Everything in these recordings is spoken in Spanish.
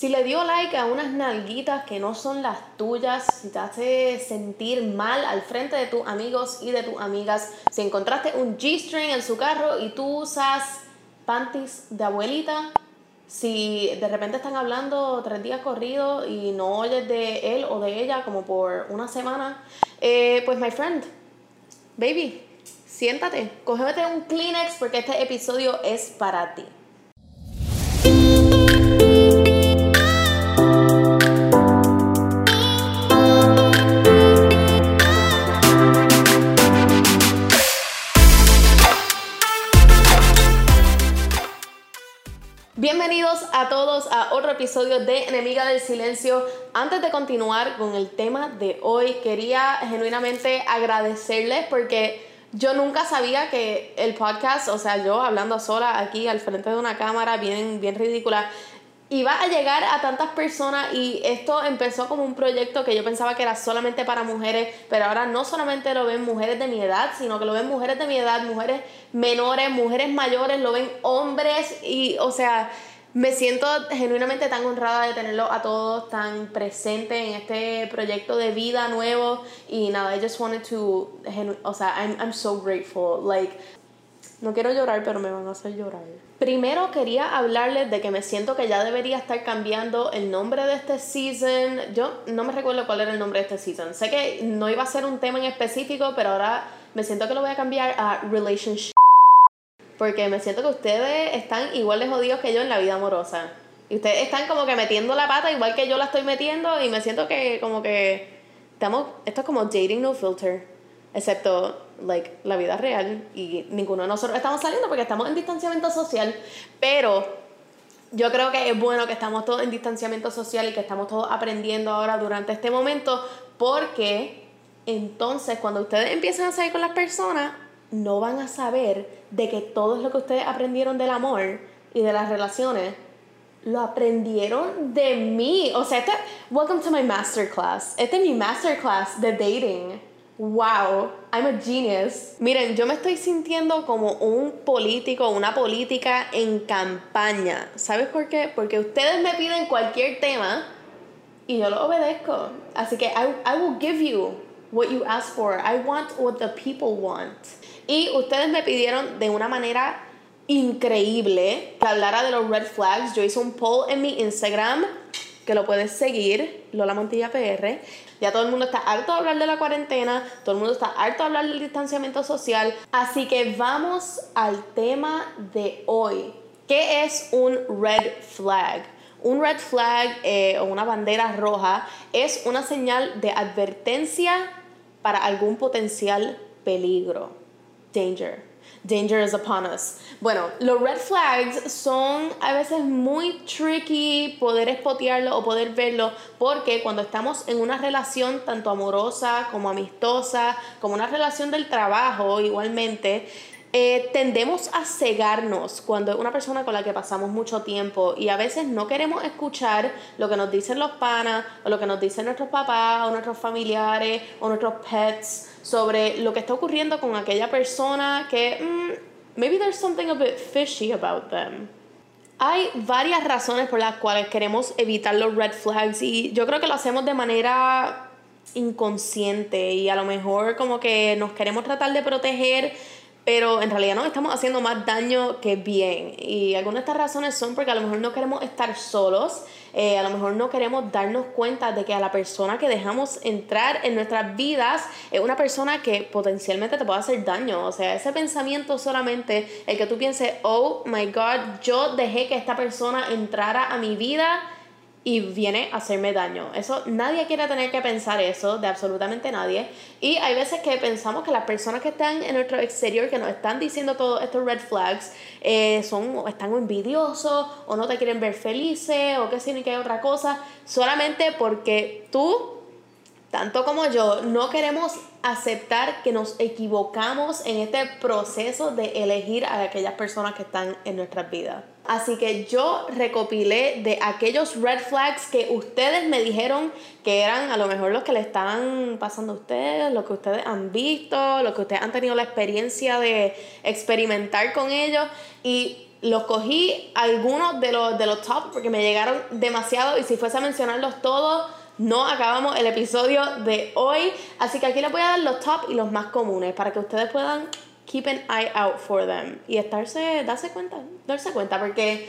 Si le dio like a unas nalguitas que no son las tuyas, si te hace sentir mal al frente de tus amigos y de tus amigas, si encontraste un G-string en su carro y tú usas panties de abuelita, si de repente están hablando tres días corridos y no oyes de él o de ella como por una semana, eh, pues my friend, baby, siéntate, cógete un Kleenex porque este episodio es para ti. A todos a otro episodio de Enemiga del Silencio. Antes de continuar con el tema de hoy, quería genuinamente agradecerles porque yo nunca sabía que el podcast, o sea, yo hablando sola aquí al frente de una cámara bien, bien ridícula, iba a llegar a tantas personas y esto empezó como un proyecto que yo pensaba que era solamente para mujeres, pero ahora no solamente lo ven mujeres de mi edad, sino que lo ven mujeres de mi edad, mujeres menores, mujeres mayores, lo ven hombres y, o sea, me siento genuinamente tan honrada de tenerlo a todos tan presentes en este proyecto de vida nuevo y nada, I just wanted to, o sea, I'm, I'm so grateful, like, no quiero llorar, pero me van a hacer llorar. Primero quería hablarles de que me siento que ya debería estar cambiando el nombre de este season. Yo no me recuerdo cuál era el nombre de este season. Sé que no iba a ser un tema en específico, pero ahora me siento que lo voy a cambiar a Relationship. Porque me siento que ustedes están igual de jodidos que yo en la vida amorosa. Y ustedes están como que metiendo la pata igual que yo la estoy metiendo y me siento que como que estamos, esto es como dating no filter, excepto like, la vida real y ninguno de nosotros estamos saliendo porque estamos en distanciamiento social, pero yo creo que es bueno que estamos todos en distanciamiento social y que estamos todos aprendiendo ahora durante este momento porque entonces cuando ustedes empiezan a salir con las personas no van a saber de que todo lo que ustedes aprendieron del amor y de las relaciones lo aprendieron de mí. O sea, este, welcome to my masterclass. Este es mi masterclass de dating wow, I'm a genius. Miren, yo me estoy sintiendo como un político, una política en campaña. ¿Sabes por qué? Porque ustedes me piden cualquier tema y yo lo obedezco. Así que I, I will give you what you ask for. I want what the people want. Y ustedes me pidieron de una manera increíble que hablara de los red flags. Yo hice un poll en mi Instagram que lo puedes seguir, Lola Montilla PR. Ya todo el mundo está harto de hablar de la cuarentena, todo el mundo está harto de hablar del distanciamiento social. Así que vamos al tema de hoy. ¿Qué es un red flag? Un red flag eh, o una bandera roja es una señal de advertencia para algún potencial peligro. Danger. Danger is upon us. Bueno, los red flags son a veces muy tricky poder espotearlo o poder verlo porque cuando estamos en una relación tanto amorosa como amistosa, como una relación del trabajo igualmente, eh, tendemos a cegarnos cuando es una persona con la que pasamos mucho tiempo y a veces no queremos escuchar lo que nos dicen los panas o lo que nos dicen nuestros papás o nuestros familiares o nuestros pets sobre lo que está ocurriendo con aquella persona que mm, maybe there's something a bit fishy about them. Hay varias razones por las cuales queremos evitar los red flags y yo creo que lo hacemos de manera inconsciente y a lo mejor como que nos queremos tratar de proteger pero en realidad nos estamos haciendo más daño que bien. Y algunas de estas razones son porque a lo mejor no queremos estar solos, eh, a lo mejor no queremos darnos cuenta de que a la persona que dejamos entrar en nuestras vidas es una persona que potencialmente te puede hacer daño. O sea, ese pensamiento solamente, el que tú pienses, oh my God, yo dejé que esta persona entrara a mi vida y viene a hacerme daño. Eso nadie quiere tener que pensar eso, de absolutamente nadie. Y hay veces que pensamos que las personas que están en nuestro exterior, que nos están diciendo todos estos red flags, eh, son o están envidiosos o no te quieren ver felices o que si que hay otra cosa, solamente porque tú, tanto como yo, no queremos aceptar que nos equivocamos en este proceso de elegir a aquellas personas que están en nuestras vidas. Así que yo recopilé de aquellos red flags que ustedes me dijeron que eran a lo mejor los que le están pasando a ustedes, lo que ustedes han visto, lo que ustedes han tenido la experiencia de experimentar con ellos. Y los cogí algunos de los, de los top porque me llegaron demasiado y si fuese a mencionarlos todos, no acabamos el episodio de hoy. Así que aquí les voy a dar los top y los más comunes para que ustedes puedan keep an eye out for them y estarse, darse cuenta, darse cuenta porque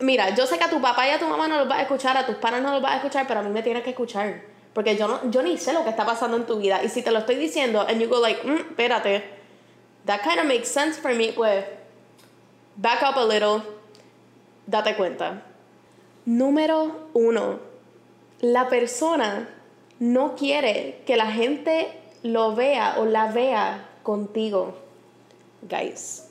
mira, yo sé que a tu papá y a tu mamá no los vas a escuchar, a tus padres no los vas a escuchar, pero a mí me tienes que escuchar. Porque yo, no, yo ni sé lo que está pasando en tu vida. Y si te lo estoy diciendo, and you go like, mm, espérate, that kind of makes sense for me, pues, back up a little, date cuenta. Número uno, la persona no quiere que la gente lo vea o la vea contigo. Guys,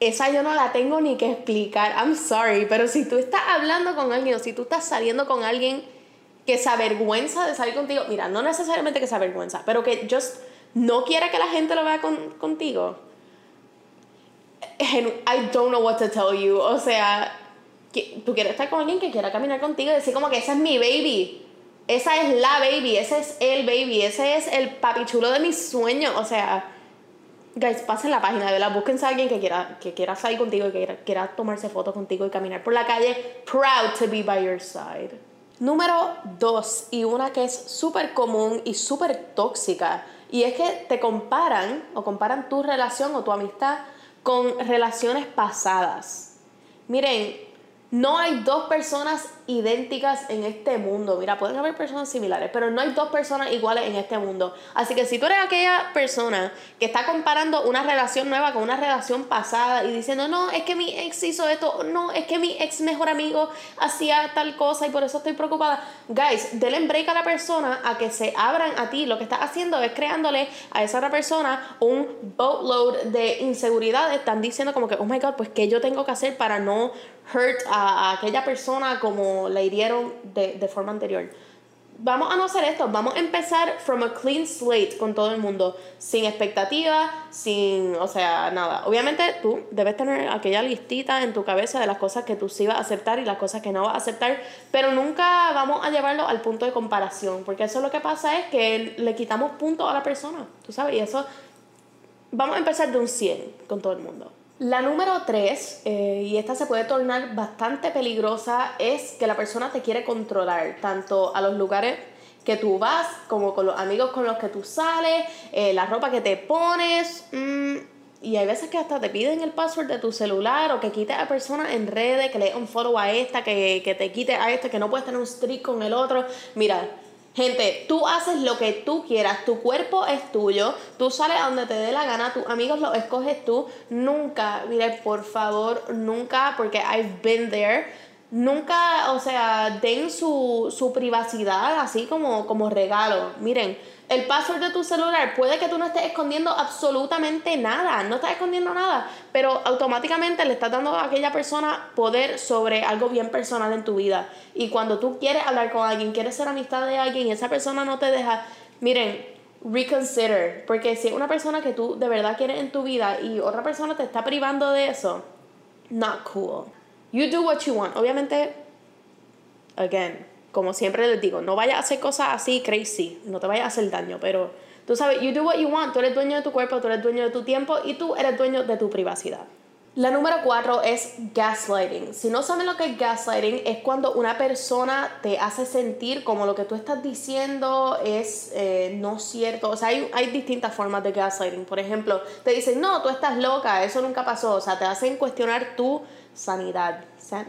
esa yo no la tengo ni que explicar. I'm sorry, pero si tú estás hablando con alguien o si tú estás saliendo con alguien que se avergüenza de salir contigo, mira, no necesariamente que se avergüenza, pero que just no quiere que la gente lo vea con, contigo. I don't know what to tell you. O sea, tú quieres estar con alguien que quiera caminar contigo y decir como que esa es mi baby. Esa es la baby, ese es el baby, ese es el papichulo de mis sueños. O sea, guys, pasen la página, de la búsquense a alguien que quiera, que quiera salir contigo, que quiera, tomarse fotos contigo y caminar por la calle, proud to be by your side. Número dos, y una que es súper común y súper tóxica, y es que te comparan o comparan tu relación o tu amistad con relaciones pasadas. Miren, no hay dos personas idénticas en este mundo. Mira, pueden haber personas similares, pero no hay dos personas iguales en este mundo. Así que si tú eres aquella persona que está comparando una relación nueva con una relación pasada y diciendo, no, es que mi ex hizo esto, no, es que mi ex mejor amigo hacía tal cosa y por eso estoy preocupada. Guys, denle break a la persona a que se abran a ti. Lo que estás haciendo es creándole a esa otra persona un boatload de inseguridades. Están diciendo como que, oh my god, pues qué yo tengo que hacer para no hurt a, a aquella persona como la hirieron de, de forma anterior. Vamos a no hacer esto, vamos a empezar from a clean slate con todo el mundo, sin expectativas, sin, o sea, nada. Obviamente tú debes tener aquella listita en tu cabeza de las cosas que tú sí vas a aceptar y las cosas que no vas a aceptar, pero nunca vamos a llevarlo al punto de comparación, porque eso lo que pasa es que le quitamos puntos a la persona, tú sabes, y eso, vamos a empezar de un 100 con todo el mundo. La número tres, eh, y esta se puede tornar bastante peligrosa, es que la persona te quiere controlar, tanto a los lugares que tú vas, como con los amigos con los que tú sales, eh, la ropa que te pones. Mm, y hay veces que hasta te piden el password de tu celular o que quites a persona en redes, que le un follow a esta, que, que te quite a esta, que no puedes tener un streak con el otro. Mira, Gente, tú haces lo que tú quieras, tu cuerpo es tuyo, tú sales a donde te dé la gana, tus amigos los escoges tú. Nunca, mire, por favor, nunca, porque I've been there. Nunca, o sea, den su, su privacidad así como, como regalo. Miren, el password de tu celular, puede que tú no estés escondiendo absolutamente nada, no estás escondiendo nada, pero automáticamente le estás dando a aquella persona poder sobre algo bien personal en tu vida. Y cuando tú quieres hablar con alguien, quieres ser amistad de alguien y esa persona no te deja, miren, reconsider, porque si es una persona que tú de verdad quieres en tu vida y otra persona te está privando de eso, not cool. You do what you want. Obviamente, again, como siempre les digo, no vayas a hacer cosas así crazy, no te vayas a hacer daño, pero tú sabes, you do what you want, tú eres dueño de tu cuerpo, tú eres dueño de tu tiempo y tú eres dueño de tu privacidad. La número cuatro es gaslighting. Si no saben lo que es gaslighting, es cuando una persona te hace sentir como lo que tú estás diciendo es eh, no cierto. O sea, hay, hay distintas formas de gaslighting. Por ejemplo, te dicen, no, tú estás loca, eso nunca pasó. O sea, te hacen cuestionar tu sanidad.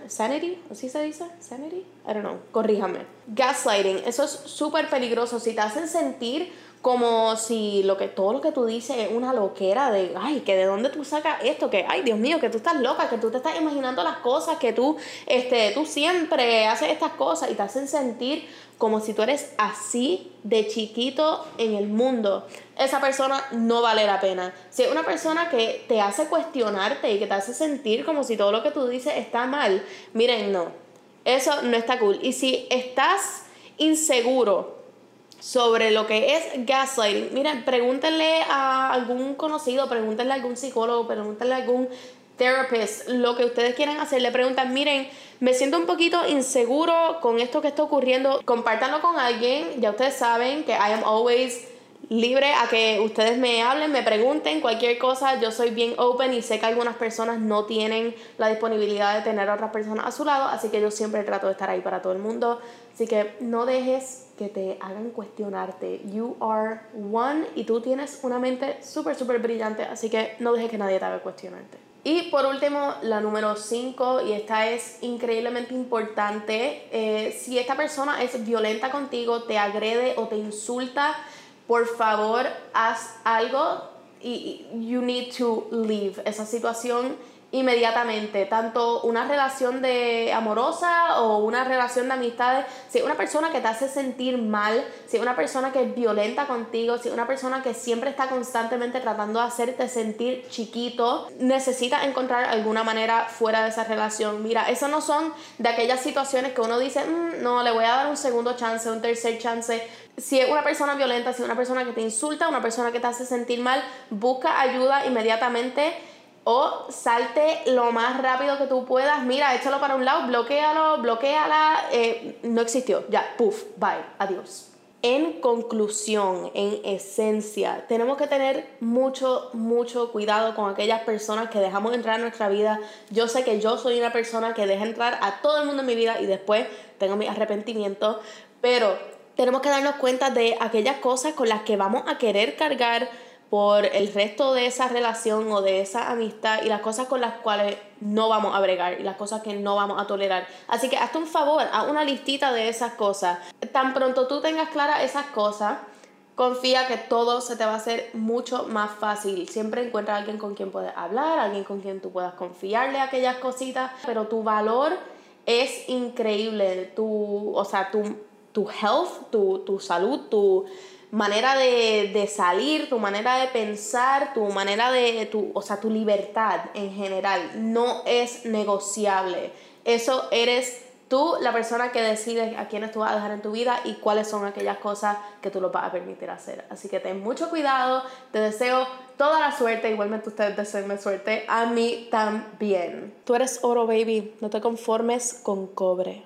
sanity, ¿así se dice? Sanity? I don't know, corríjame. Gaslighting, eso es súper peligroso. Si te hacen sentir como si lo que todo lo que tú dices es una loquera de, ay, que de dónde tú sacas esto, que, ay, Dios mío, que tú estás loca, que tú te estás imaginando las cosas, que tú, este, tú siempre haces estas cosas y te hacen sentir como si tú eres así de chiquito en el mundo. Esa persona no vale la pena. Si es una persona que te hace cuestionarte y que te hace sentir como si todo lo que tú dices está mal, miren, no. Eso no está cool. Y si estás inseguro sobre lo que es gaslighting, miren, pregúntenle a algún conocido, pregúntenle a algún psicólogo, pregúntenle a algún therapist, lo que ustedes quieran hacer, le preguntan, miren, me siento un poquito inseguro con esto que está ocurriendo, compártanlo con alguien, ya ustedes saben que I am always libre a que ustedes me hablen, me pregunten cualquier cosa. Yo soy bien open y sé que algunas personas no tienen la disponibilidad de tener a otras personas a su lado, así que yo siempre trato de estar ahí para todo el mundo. Así que no dejes que te hagan cuestionarte. You are one y tú tienes una mente súper, súper brillante, así que no dejes que nadie te haga cuestionarte. Y por último, la número 5, y esta es increíblemente importante, eh, si esta persona es violenta contigo, te agrede o te insulta, por favor, haz algo y you need to leave esa situación inmediatamente, tanto una relación de amorosa o una relación de amistades, si es una persona que te hace sentir mal, si es una persona que es violenta contigo, si es una persona que siempre está constantemente tratando de hacerte sentir chiquito, necesitas encontrar alguna manera fuera de esa relación. Mira, eso no son de aquellas situaciones que uno dice, mm, no, le voy a dar un segundo chance, un tercer chance. Si es una persona violenta, si es una persona que te insulta, una persona que te hace sentir mal, busca ayuda inmediatamente o salte lo más rápido que tú puedas. Mira, échalo para un lado, bloquealo, bloqueala. Eh, no existió. Ya, puff, bye, adiós. En conclusión, en esencia, tenemos que tener mucho, mucho cuidado con aquellas personas que dejamos entrar en nuestra vida. Yo sé que yo soy una persona que deja entrar a todo el mundo en mi vida y después tengo mi arrepentimiento, pero tenemos que darnos cuenta de aquellas cosas con las que vamos a querer cargar por el resto de esa relación o de esa amistad y las cosas con las cuales no vamos a bregar y las cosas que no vamos a tolerar. Así que hazte un favor, haz una listita de esas cosas. Tan pronto tú tengas claras esas cosas, confía que todo se te va a hacer mucho más fácil. Siempre encuentra a alguien con quien puedes hablar, alguien con quien tú puedas confiarle aquellas cositas, pero tu valor es increíble. Tu, o sea, tu, tu health, tu, tu salud, tu manera de, salir, tu manera de pensar, tu manera de, tu, o sea, tu libertad en general no es negociable. Eso eres tú la persona que decide a quiénes tú vas a dejar en tu vida y cuáles son aquellas cosas que tú lo vas a permitir hacer. Así que ten mucho cuidado, te deseo toda la suerte, igualmente ustedes deseenme suerte, a mí también. Tú eres oro, baby, no te conformes con cobre.